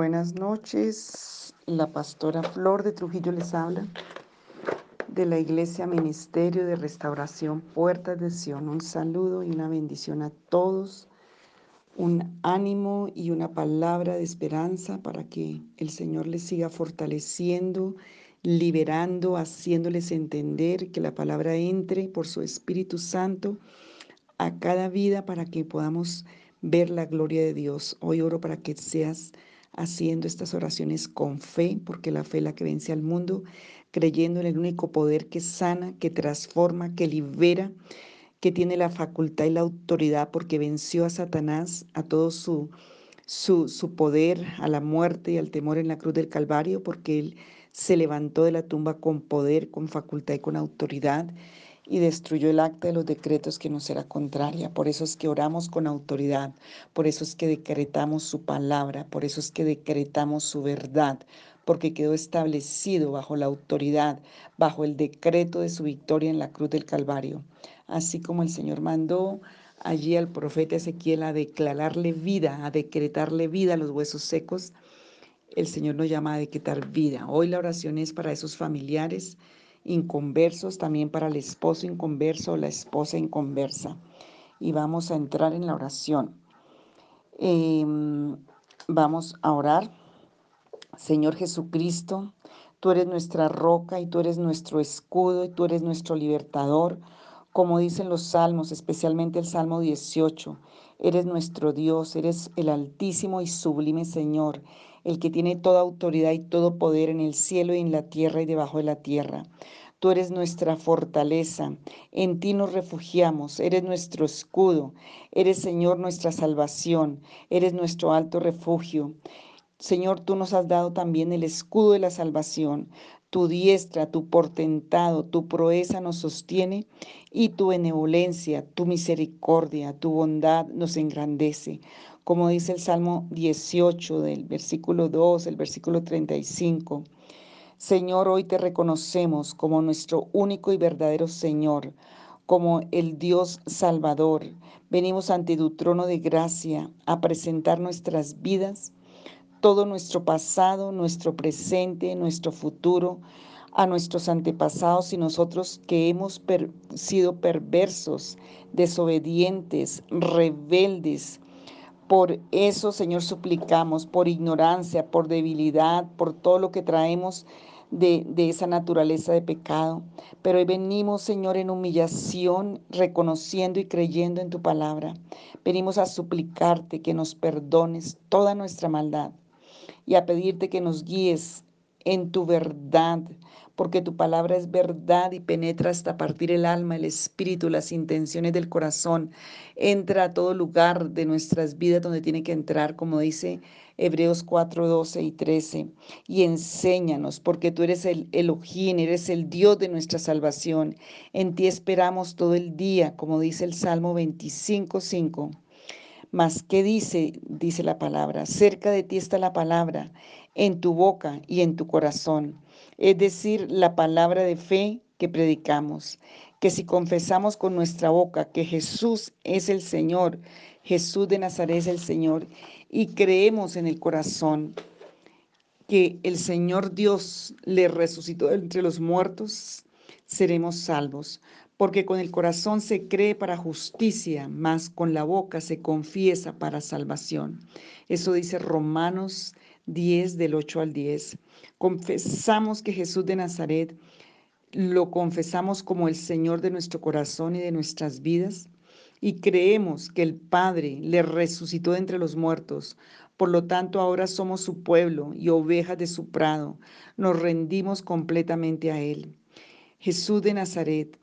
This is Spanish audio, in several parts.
Buenas noches, la pastora Flor de Trujillo les habla de la Iglesia Ministerio de Restauración Puertas de Sion. Un saludo y una bendición a todos, un ánimo y una palabra de esperanza para que el Señor les siga fortaleciendo, liberando, haciéndoles entender que la palabra entre por su Espíritu Santo a cada vida para que podamos ver la gloria de Dios. Hoy oro para que seas haciendo estas oraciones con fe, porque la fe es la que vence al mundo, creyendo en el único poder que sana, que transforma, que libera, que tiene la facultad y la autoridad, porque venció a Satanás, a todo su, su, su poder, a la muerte y al temor en la cruz del Calvario, porque él se levantó de la tumba con poder, con facultad y con autoridad y destruyó el acta de los decretos que nos era contraria. Por eso es que oramos con autoridad, por eso es que decretamos su palabra, por eso es que decretamos su verdad, porque quedó establecido bajo la autoridad, bajo el decreto de su victoria en la cruz del Calvario. Así como el Señor mandó allí al profeta Ezequiel a declararle vida, a decretarle vida a los huesos secos, el Señor nos llama a decretar vida. Hoy la oración es para esos familiares inconversos, también para el esposo inconverso o la esposa inconversa. Y vamos a entrar en la oración. Em, vamos a orar. Señor Jesucristo, tú eres nuestra roca y tú eres nuestro escudo y tú eres nuestro libertador. Como dicen los salmos, especialmente el Salmo 18, eres nuestro Dios, eres el altísimo y sublime Señor el que tiene toda autoridad y todo poder en el cielo y en la tierra y debajo de la tierra. Tú eres nuestra fortaleza, en ti nos refugiamos, eres nuestro escudo, eres Señor nuestra salvación, eres nuestro alto refugio. Señor, tú nos has dado también el escudo de la salvación. Tu diestra, tu portentado, tu proeza nos sostiene y tu benevolencia, tu misericordia, tu bondad nos engrandece como dice el Salmo 18 del versículo 2, el versículo 35. Señor, hoy te reconocemos como nuestro único y verdadero Señor, como el Dios Salvador. Venimos ante tu trono de gracia a presentar nuestras vidas, todo nuestro pasado, nuestro presente, nuestro futuro, a nuestros antepasados y nosotros que hemos sido perversos, desobedientes, rebeldes, por eso, Señor, suplicamos, por ignorancia, por debilidad, por todo lo que traemos de, de, esa naturaleza de pecado. Pero hoy venimos, Señor, en humillación, reconociendo y creyendo en tu palabra. Venimos a suplicarte que nos perdones toda nuestra maldad y a pedirte que nos guíes en tu verdad, porque tu palabra es verdad y penetra hasta partir el alma, el espíritu, las intenciones del corazón. Entra a todo lugar de nuestras vidas donde tiene que entrar, como dice Hebreos 4, 12 y 13. Y enséñanos, porque tú eres el Elohim, eres el Dios de nuestra salvación. En ti esperamos todo el día, como dice el Salmo 25, 5. Mas, ¿qué dice? Dice la palabra. Cerca de ti está la palabra, en tu boca y en tu corazón es decir, la palabra de fe que predicamos, que si confesamos con nuestra boca que Jesús es el Señor, Jesús de Nazaret es el Señor, y creemos en el corazón que el Señor Dios le resucitó entre los muertos, seremos salvos, porque con el corazón se cree para justicia, mas con la boca se confiesa para salvación. Eso dice Romanos 10 del 8 al 10. Confesamos que Jesús de Nazaret lo confesamos como el Señor de nuestro corazón y de nuestras vidas y creemos que el Padre le resucitó de entre los muertos. Por lo tanto, ahora somos su pueblo y ovejas de su prado. Nos rendimos completamente a Él. Jesús de Nazaret,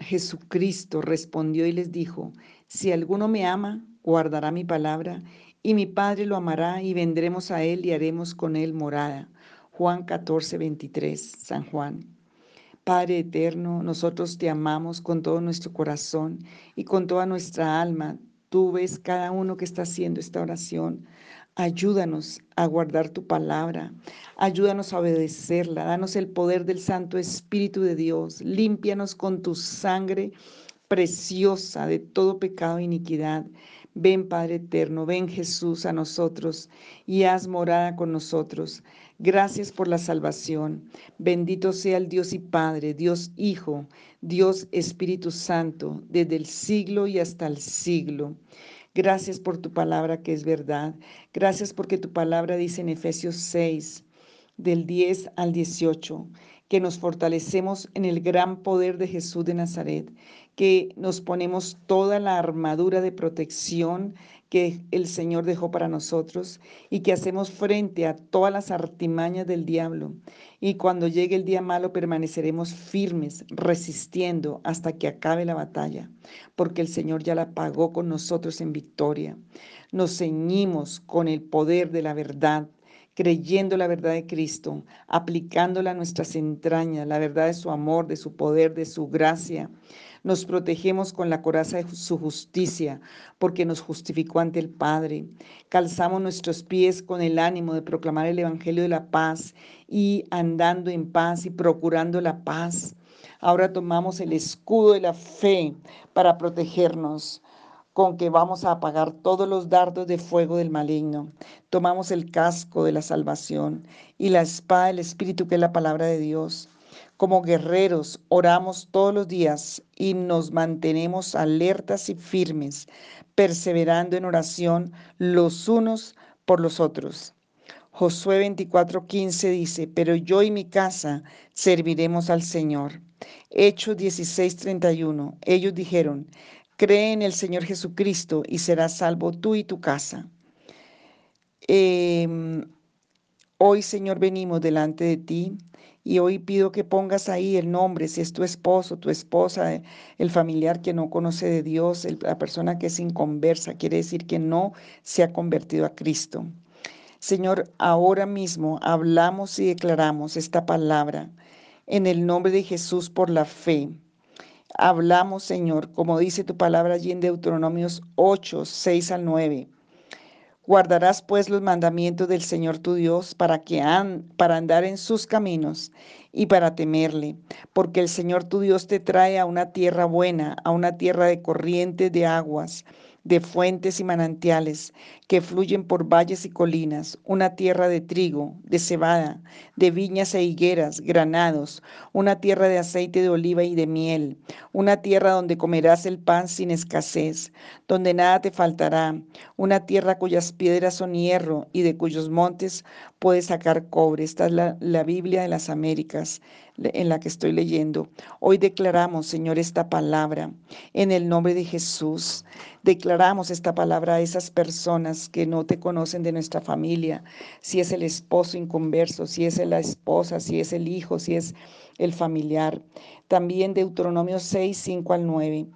Jesucristo respondió y les dijo, si alguno me ama, guardará mi palabra y mi Padre lo amará y vendremos a Él y haremos con Él morada. Juan 14, 23, San Juan. Padre eterno, nosotros te amamos con todo nuestro corazón y con toda nuestra alma. Tú ves cada uno que está haciendo esta oración. Ayúdanos a guardar tu palabra, ayúdanos a obedecerla, danos el poder del Santo Espíritu de Dios, límpianos con tu sangre preciosa de todo pecado e iniquidad. Ven Padre eterno, ven Jesús a nosotros y haz morada con nosotros. Gracias por la salvación. Bendito sea el Dios y Padre, Dios Hijo, Dios Espíritu Santo, desde el siglo y hasta el siglo. Gracias por tu palabra que es verdad. Gracias porque tu palabra dice en Efesios 6, del 10 al 18, que nos fortalecemos en el gran poder de Jesús de Nazaret, que nos ponemos toda la armadura de protección que el Señor dejó para nosotros y que hacemos frente a todas las artimañas del diablo. Y cuando llegue el día malo permaneceremos firmes, resistiendo hasta que acabe la batalla, porque el Señor ya la pagó con nosotros en victoria. Nos ceñimos con el poder de la verdad creyendo la verdad de Cristo, aplicándola a nuestras entrañas, la verdad de su amor, de su poder, de su gracia. Nos protegemos con la coraza de su justicia, porque nos justificó ante el Padre. Calzamos nuestros pies con el ánimo de proclamar el Evangelio de la paz y andando en paz y procurando la paz. Ahora tomamos el escudo de la fe para protegernos con que vamos a apagar todos los dardos de fuego del maligno. Tomamos el casco de la salvación y la espada del Espíritu, que es la palabra de Dios. Como guerreros oramos todos los días y nos mantenemos alertas y firmes, perseverando en oración los unos por los otros. Josué 24:15 dice, pero yo y mi casa serviremos al Señor. Hechos 16:31, ellos dijeron, cree en el Señor Jesucristo y serás salvo tú y tu casa. Em, hoy, Señor, venimos delante de ti y hoy pido que pongas ahí el nombre, si es tu esposo, tu esposa, el familiar que no conoce de Dios, la persona que es inconversa, quiere decir que no se ha convertido a Cristo. Señor, ahora mismo hablamos y declaramos esta palabra en el nombre de Jesús por la fe. Hablamos, Señor, como dice tu palabra allí en Deuteronomios 8, 6 al 9. Guardarás pues los mandamientos del Señor tu Dios para que para andar en sus caminos y para temerle, porque el Señor tu Dios te trae a una tierra buena, a una tierra de corrientes de aguas, de fuentes y manantiales que fluyen por valles y colinas, una tierra de trigo, de cebada, de viñas e higueras, granados, una tierra de aceite de oliva y de miel, una tierra donde comerás el pan sin escasez, donde nada te faltará, una tierra cuyas piedras son hierro y de cuyos montes puedes sacar cobre. Esta es la, Biblia de las Américas en la que estoy leyendo. Hoy declaramos, Señor, esta palabra en el nombre de Jesús. Declaramos esta palabra a esas personas que no te conocen de nuestra familia, si es el esposo inconverso, si es la esposa, si es el hijo, si es el familiar. También Deuteronomio 6, 5 al 9.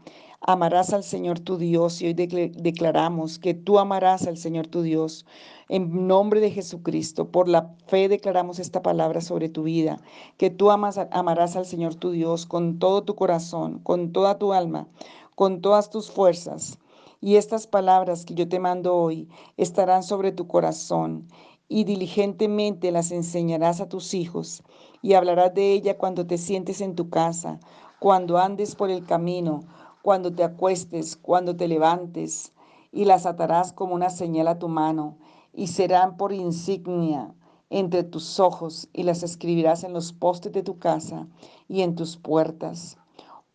Amarás al Señor tu Dios y hoy declaramos que tú amarás al Señor tu Dios. En nombre de Jesucristo, por la fe declaramos esta palabra sobre tu vida, que tú amas, amarás al Señor tu Dios con todo tu corazón, con toda tu alma, con todas tus fuerzas. Y estas palabras que yo te mando hoy estarán sobre tu corazón y diligentemente las enseñarás a tus hijos y hablarás de ella cuando te sientes en tu casa, cuando andes por el camino cuando te acuestes, cuando te levantes, y las atarás como una señal a tu mano, y serán por insignia entre tus ojos, y las escribirás en los postes de tu casa y en tus puertas.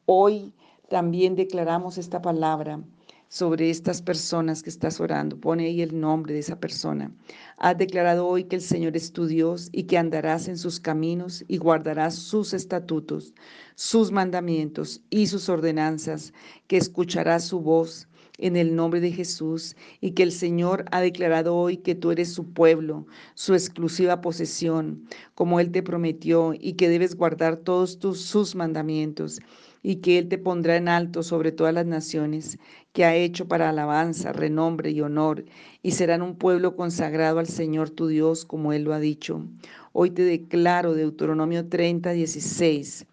Hoy también declaramos esta palabra sobre estas personas que estás orando. Pone ahí el nombre de esa persona. Has declarado hoy que el Señor es tu Dios y que andarás en sus caminos y guardarás sus estatutos, sus mandamientos y sus ordenanzas, que escucharás su voz en el nombre de Jesús y que el Señor ha declarado hoy que tú eres su pueblo, su exclusiva posesión, como Él te prometió y que debes guardar todos tus, sus mandamientos y que Él te pondrá en alto sobre todas las naciones que ha hecho para alabanza, renombre y honor, y serán un pueblo consagrado al Señor tu Dios, como Él lo ha dicho. Hoy te declaro, Deuteronomio 30, 16,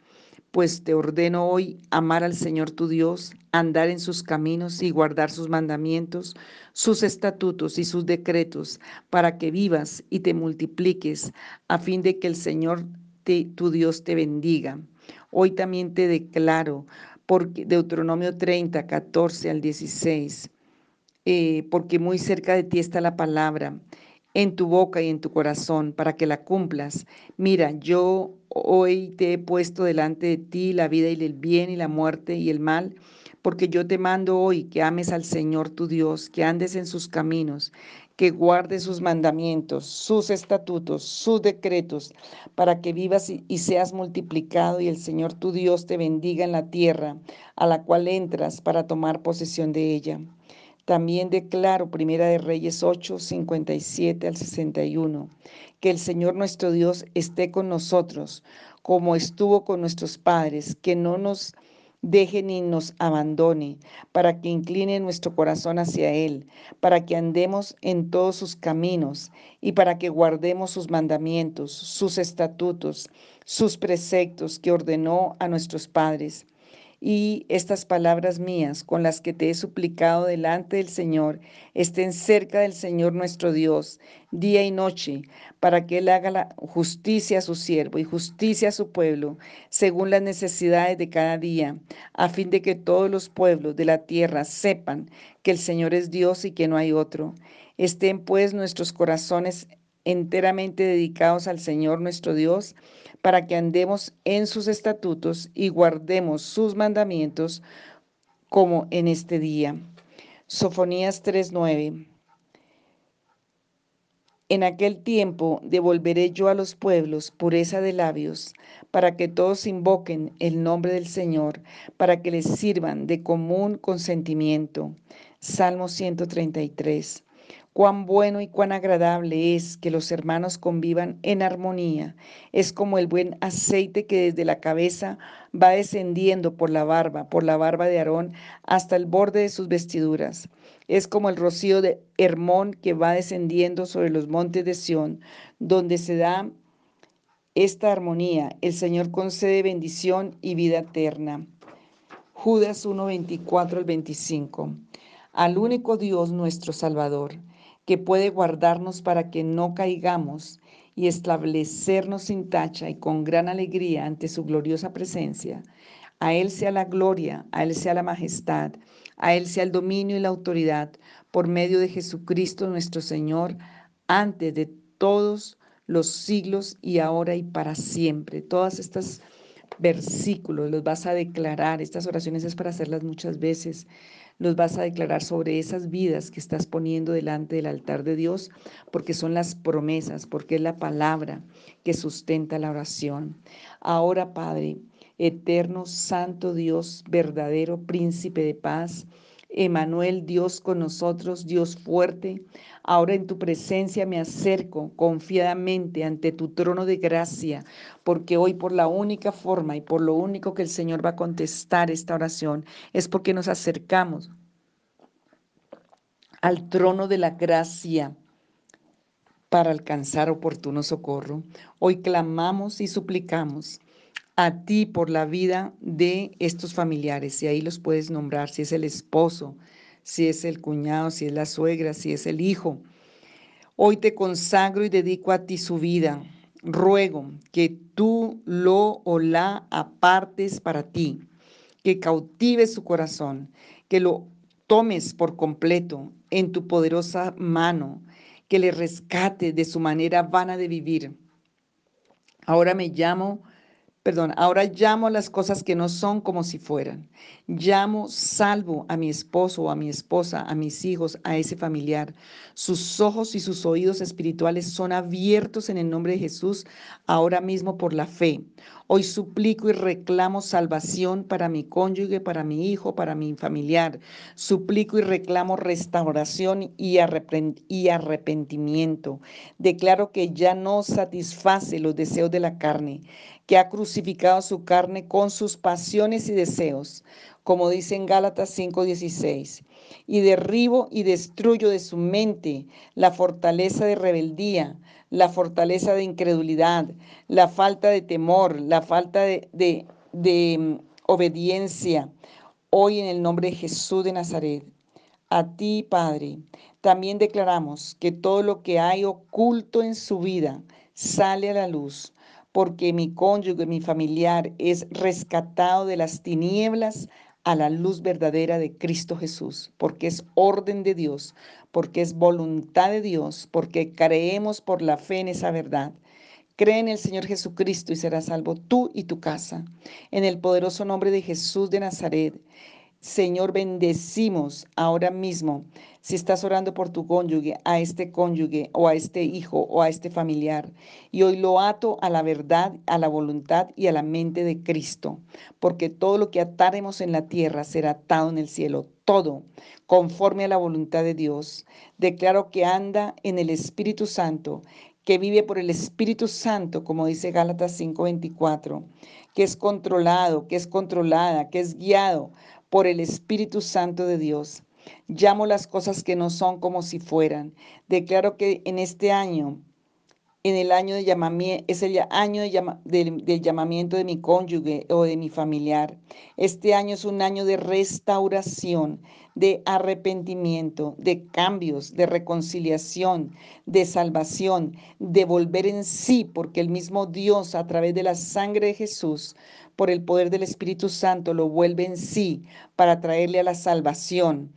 pues te ordeno hoy amar al Señor tu Dios, andar en sus caminos y guardar sus mandamientos, sus estatutos y sus decretos, para que vivas y te multipliques, a fin de que el Señor tu Dios te bendiga. Hoy también te declaro porque, Deuteronomio 30, 14 al 16, eh, porque muy cerca de ti está la palabra, en tu boca y en tu corazón, para que la cumplas. Mira, yo hoy te he puesto delante de ti la vida y el bien y la muerte y el mal porque yo te mando hoy que ames al Señor tu Dios, que andes en sus caminos, que guardes sus mandamientos, sus estatutos, sus decretos, para que vivas y seas multiplicado y el Señor tu Dios te bendiga en la tierra a la cual entras para tomar posesión de ella. También declaro, Primera de Reyes 8, 57 al 61, que el Señor nuestro Dios esté con nosotros, como estuvo con nuestros padres, que no nos deje ni nos abandone, para que incline nuestro corazón hacia Él, para que andemos en todos sus caminos y para que guardemos sus mandamientos, sus estatutos, sus preceptos que ordenó a nuestros padres y estas palabras mías con las que te he suplicado delante del Señor estén cerca del Señor nuestro Dios día y noche, para que Él haga la justicia a su siervo y justicia a su pueblo, según las necesidades de cada día, a fin de que todos los pueblos de la tierra sepan que el Señor es Dios y que no hay otro. Estén pues nuestros corazones enteramente dedicados al Señor nuestro Dios, para que andemos en sus estatutos y guardemos sus mandamientos como en este día. Sofonías 3:9 En aquel tiempo devolveré yo a los pueblos pureza de labios, para que todos invoquen el nombre del Señor, para que les sirvan de común consentimiento. Salmo 133. Cuán bueno y cuán agradable es que los hermanos convivan en armonía. Es como el buen aceite que desde la cabeza va descendiendo por la barba, por la barba de Aarón, hasta el borde de sus vestiduras. Es como el rocío de Hermón que va descendiendo sobre los montes de Sión, donde se da esta armonía. El Señor concede bendición y vida eterna. Judas 1, 24 al 25. Al único Dios nuestro Salvador que puede guardarnos para que no caigamos y establecernos sin tacha y con gran alegría ante su gloriosa presencia. A Él sea la gloria, a Él sea la majestad, a Él sea el dominio y la autoridad por medio de Jesucristo nuestro Señor, antes de todos los siglos y ahora y para siempre. Todas estas versículos los vas a declarar, estas oraciones es para hacerlas muchas veces los vas a declarar sobre esas vidas que estás poniendo delante del altar de Dios, porque son las promesas, porque es la palabra que sustenta la oración. Ahora, Padre, eterno, santo Dios, verdadero príncipe de paz, Emanuel, Dios con nosotros, Dios fuerte. Ahora en tu presencia me acerco confiadamente ante tu trono de gracia, porque hoy por la única forma y por lo único que el Señor va a contestar esta oración es porque nos acercamos al trono de la gracia para alcanzar oportuno socorro. Hoy clamamos y suplicamos a ti por la vida de estos familiares, y ahí los puedes nombrar, si es el esposo, si es el cuñado, si es la suegra, si es el hijo. Hoy te consagro y dedico a ti su vida. Ruego que tú lo o la apartes para ti, que cautives su corazón, que lo tomes por completo en tu poderosa mano, que le rescate de su manera vana de vivir. Ahora me llamo Perdón, ahora llamo a las cosas que no son como si fueran. Llamo, salvo a mi esposo a mi esposa, a mis hijos, a ese familiar. Sus ojos y sus oídos espirituales son abiertos en el nombre de Jesús ahora mismo por la fe. Hoy suplico y reclamo salvación para mi cónyuge, para mi hijo, para mi familiar. Suplico y reclamo restauración y, arrepentimiento. Declaro que ya no satisface los deseos de la carne que ha crucificado su carne con sus pasiones y deseos, como dice en Gálatas 5:16, y derribo y destruyo de su mente la fortaleza de rebeldía, la fortaleza de incredulidad, la falta de temor, la falta de, de mm, obediencia. Hoy en el nombre de Jesús de Nazaret, a ti, Padre, también declaramos que todo lo que hay oculto en su vida sale a la luz porque mi cónyuge, mi familiar es rescatado de las tinieblas a la luz verdadera de Cristo Jesús, porque es orden de Dios, porque es voluntad de Dios, porque creemos por la fe en esa verdad. Cree en el Señor Jesucristo y serás salvo tú y tu casa. En el poderoso nombre de Jesús de Nazaret. Señor, bendecimos ahora mismo, si estás orando por tu cónyuge, a este cónyuge o a este hijo o a este familiar. Y hoy lo ato a la verdad, a la voluntad y a la mente de Cristo, porque todo lo que ataremos en la tierra será atado en el cielo, todo conforme a la voluntad de Dios. Declaro que anda en el Espíritu Santo, que vive por el Espíritu Santo, como dice Gálatas 5:24, que es controlado, que es controlada, que es guiado por el Espíritu Santo de Dios. Llamo las cosas que no son como si fueran. Declaro que en este año, en el año de llamamiento, es el año del llamamiento de mi cónyuge o de mi familiar. Este año es un año de restauración, de arrepentimiento, de cambios, de reconciliación, de salvación, de volver en sí, porque el mismo Dios a través de la sangre de Jesús por el poder del Espíritu Santo, lo vuelve en sí para traerle a la salvación,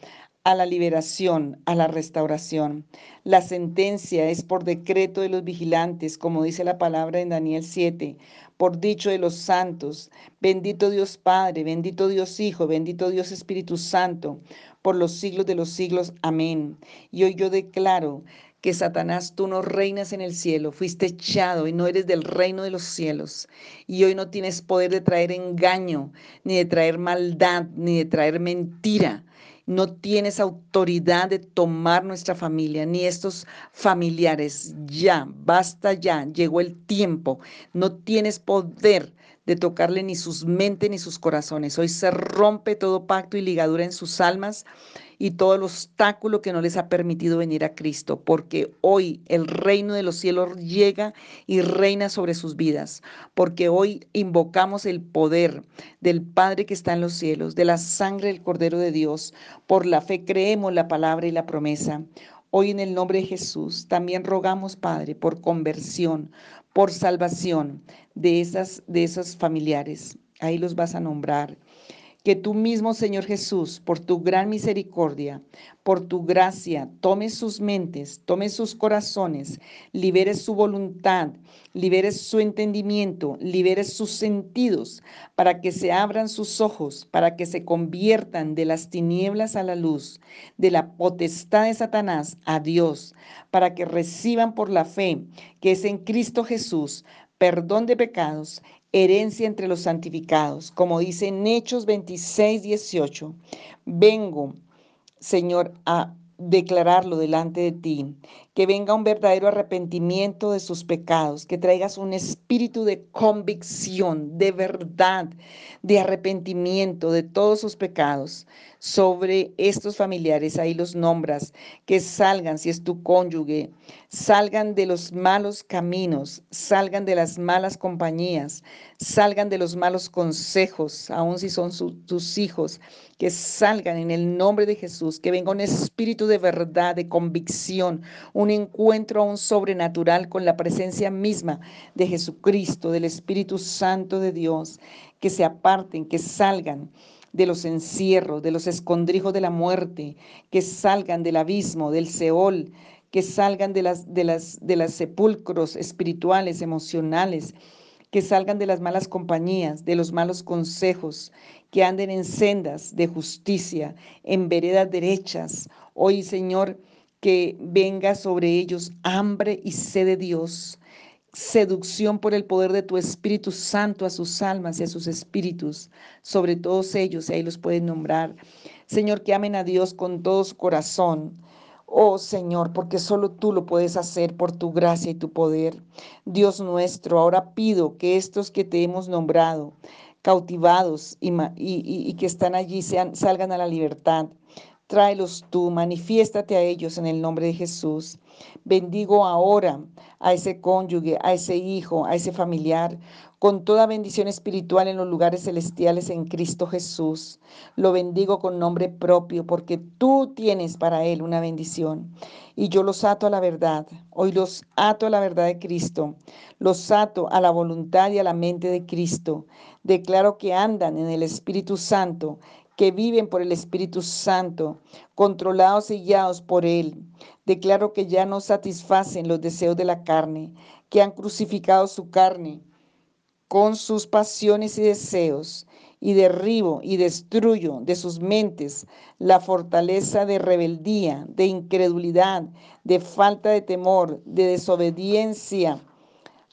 a la liberación, a la restauración. La sentencia es por decreto de los vigilantes, como dice la palabra en Daniel 7, por dicho de los santos. Bendito Dios Padre, bendito Dios Hijo, bendito Dios Espíritu Santo, por los siglos de los siglos. Amén. Y hoy yo declaro que Satanás, tú no reinas en el cielo, fuiste echado y no eres del reino de los cielos. Y hoy no tienes poder de traer engaño, ni de traer maldad, ni de traer mentira. No tienes autoridad de tomar nuestra familia, ni estos familiares. Ya, basta ya, llegó el tiempo. No tienes poder de tocarle ni sus mentes ni sus corazones. Hoy se rompe todo pacto y ligadura en sus almas y todo el obstáculo que no les ha permitido venir a Cristo, porque hoy el reino de los cielos llega y reina sobre sus vidas, porque hoy invocamos el poder del Padre que está en los cielos, de la sangre del Cordero de Dios. Por la fe creemos la palabra y la promesa. Hoy en el nombre de Jesús también rogamos, Padre, por conversión, por salvación de esas de esos familiares. Ahí los vas a nombrar. Que tú mismo, Señor Jesús, por tu gran misericordia, por tu gracia, tomes sus mentes, tomes sus corazones, liberes su voluntad, liberes su entendimiento, liberes sus sentidos, para que se abran sus ojos, para que se conviertan de las tinieblas a la luz, de la potestad de Satanás a Dios, para que reciban por la fe que es en Cristo Jesús perdón de pecados herencia entre los santificados, como dice en Hechos 26, 18. Vengo, Señor, a declararlo delante de ti, que venga un verdadero arrepentimiento de sus pecados, que traigas un espíritu de convicción, de verdad, de arrepentimiento de todos sus pecados sobre estos familiares, ahí los nombras, que salgan, si es tu cónyuge, salgan de los malos caminos, salgan de las malas compañías, salgan de los malos consejos, aun si son tus hijos, que salgan en el nombre de Jesús, que venga un espíritu de verdad, de convicción, un encuentro aún sobrenatural con la presencia misma de Jesucristo, del Espíritu Santo de Dios, que se aparten, que salgan de los encierros, de los escondrijos de la muerte, que salgan del abismo, del Seol, que salgan de las, de las, de las sepulcros espirituales, emocionales, que salgan de las malas compañías, de los malos consejos, que anden en sendas de justicia, en veredas derechas. Hoy, Señor, que venga sobre ellos hambre y sed de Dios, seducción por el poder de tu Espíritu Santo a sus almas y a sus espíritus, sobre todos ellos, y ahí los pueden nombrar. Señor, que amen a Dios con todo su corazón. Oh Señor, porque solo tú lo puedes hacer por tu gracia y tu poder. Dios nuestro, ahora pido que estos que te hemos nombrado, cautivados y, y, que están allí, sean, salgan a la libertad Tráelos tú, manifiéstate a ellos en el nombre de Jesús. Bendigo ahora a ese cónyuge, a ese hijo, a ese familiar, con toda bendición espiritual en los lugares celestiales en Cristo Jesús. Lo bendigo con nombre propio porque tú tienes para él una bendición. Y yo los ato a la verdad. Hoy los ato a la verdad de Cristo. Los ato a la voluntad y a la mente de Cristo. Declaro que andan en el Espíritu Santo que viven por el Espíritu Santo, controlados y guiados por Él. Declaro que ya no satisfacen los deseos de la carne, que han crucificado su carne con sus pasiones y deseos, y derribo y destruyo de sus mentes la fortaleza de rebeldía, de incredulidad, de falta de temor, de desobediencia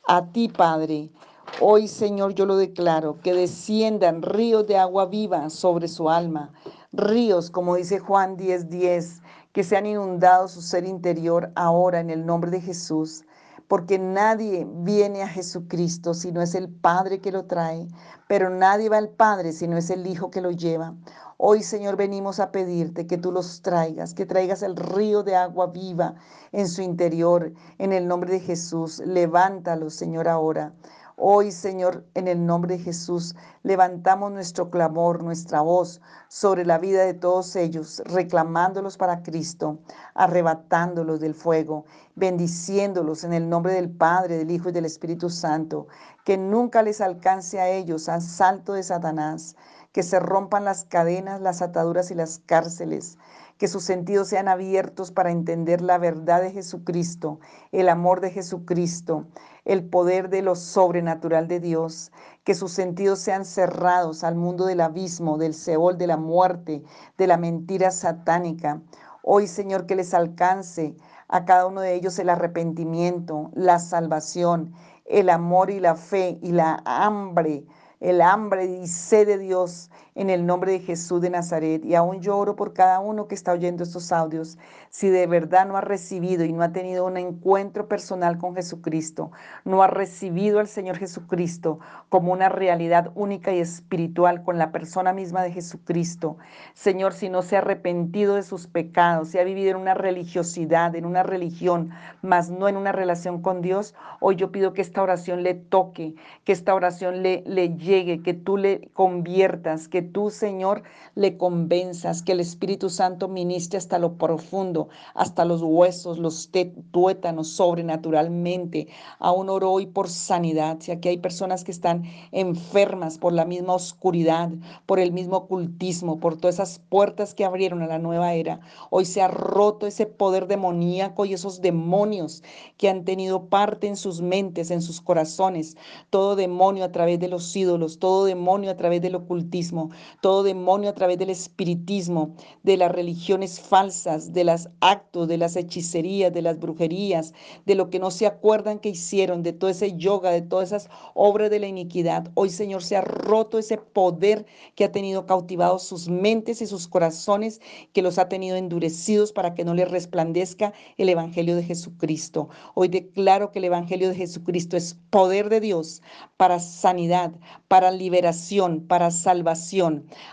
a ti, Padre, Hoy, Señor, yo lo declaro, que desciendan ríos de agua viva sobre su alma, ríos, como dice Juan 10:10, 10, que sean inundados su ser interior ahora en el nombre de Jesús, porque nadie viene a Jesucristo si no es el Padre que lo trae, pero nadie va al Padre si no es el Hijo que lo lleva. Hoy, Señor, venimos a pedirte que tú los traigas, que traigas el río de agua viva en su interior, en el nombre de Jesús. Levántalos, Señor, ahora. Hoy, Señor, en el nombre de Jesús, levantamos nuestro clamor, nuestra voz sobre la vida de todos ellos, reclamándolos para Cristo, arrebatándolos del fuego, bendiciéndolos en el nombre del Padre, del Hijo y del Espíritu Santo, que nunca les alcance a ellos asalto de Satanás, que se rompan las cadenas, las ataduras y las cárceles, que sus sentidos sean abiertos para entender la verdad de Jesucristo, el amor de Jesucristo, el poder de lo sobrenatural de Dios, que sus sentidos sean cerrados al mundo del abismo, del Seol, de la muerte, de la mentira satánica. Hoy, Señor, que les alcance a cada uno de ellos el arrepentimiento, la salvación, el amor y la fe y la hambre el hambre y sed de Dios en el nombre de Jesús de Nazaret. Y aún lloro por cada uno que está oyendo estos audios. Si de verdad no ha recibido y no ha tenido un encuentro personal con Jesucristo, no ha recibido al Señor Jesucristo como una realidad única y espiritual con la persona misma de Jesucristo. Señor, si no se ha arrepentido de sus pecados, si ha vivido en una religiosidad, en una religión, mas no en una relación con Dios, hoy yo pido que esta oración le toque, que esta oración le, le llegue, que tú le conviertas, que tú, Señor, le convenzas, que el Espíritu Santo ministre hasta lo profundo, hasta los huesos, los tuétanos, sobrenaturalmente. Aún oro hoy por sanidad. Si aquí hay personas que están enfermas por la misma oscuridad, por el mismo ocultismo, por todas esas puertas que abrieron a la nueva era, hoy se ha roto ese poder demoníaco y esos demonios que han tenido parte en sus mentes, en sus corazones. Todo demonio a través de los ídolos todo demonio a través del ocultismo, todo demonio a través del espiritismo, de las religiones falsas, de los actos, de las hechicerías, de las brujerías, de lo que no se acuerdan que hicieron, de todo ese yoga, de todas esas obras de la iniquidad. Hoy, Señor, se ha roto ese poder que ha tenido cautivados sus mentes y sus corazones, que los ha tenido endurecidos para que no les resplandezca el Evangelio de Jesucristo. Hoy declaro que el Evangelio de Jesucristo es poder de Dios para sanidad, para liberación, para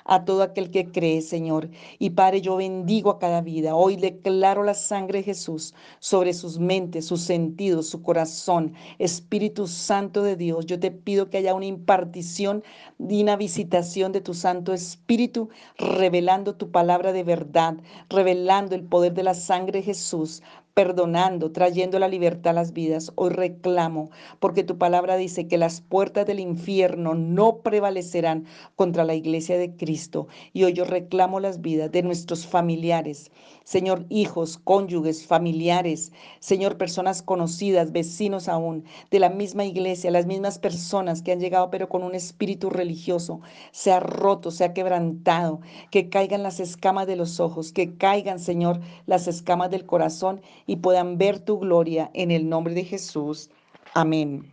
a todo aquel que cree, Señor. Y Padre, yo bendigo a cada vida. Hoy declaro la sangre de Jesús sobre sus mentes, sus sentidos, su corazón. Espíritu Santo de Dios, yo te pido que haya una impartición y una visitación de tu Santo Espíritu, revelando tu palabra de verdad, revelando el poder de la sangre de Jesús perdonando, trayendo la libertad a las vidas. Hoy reclamo, porque tu palabra dice que las puertas del infierno no prevalecerán contra la iglesia de Cristo. Y hoy yo reclamo las vidas de nuestros familiares, Señor, hijos, cónyuges, familiares, Señor, personas conocidas, vecinos aún, de la misma iglesia, las mismas personas que han llegado pero con un espíritu religioso, se ha roto, se ha quebrantado, que caigan las escamas de los ojos, que caigan, Señor, las escamas del corazón y puedan ver tu gloria en el nombre de Jesús. Amén.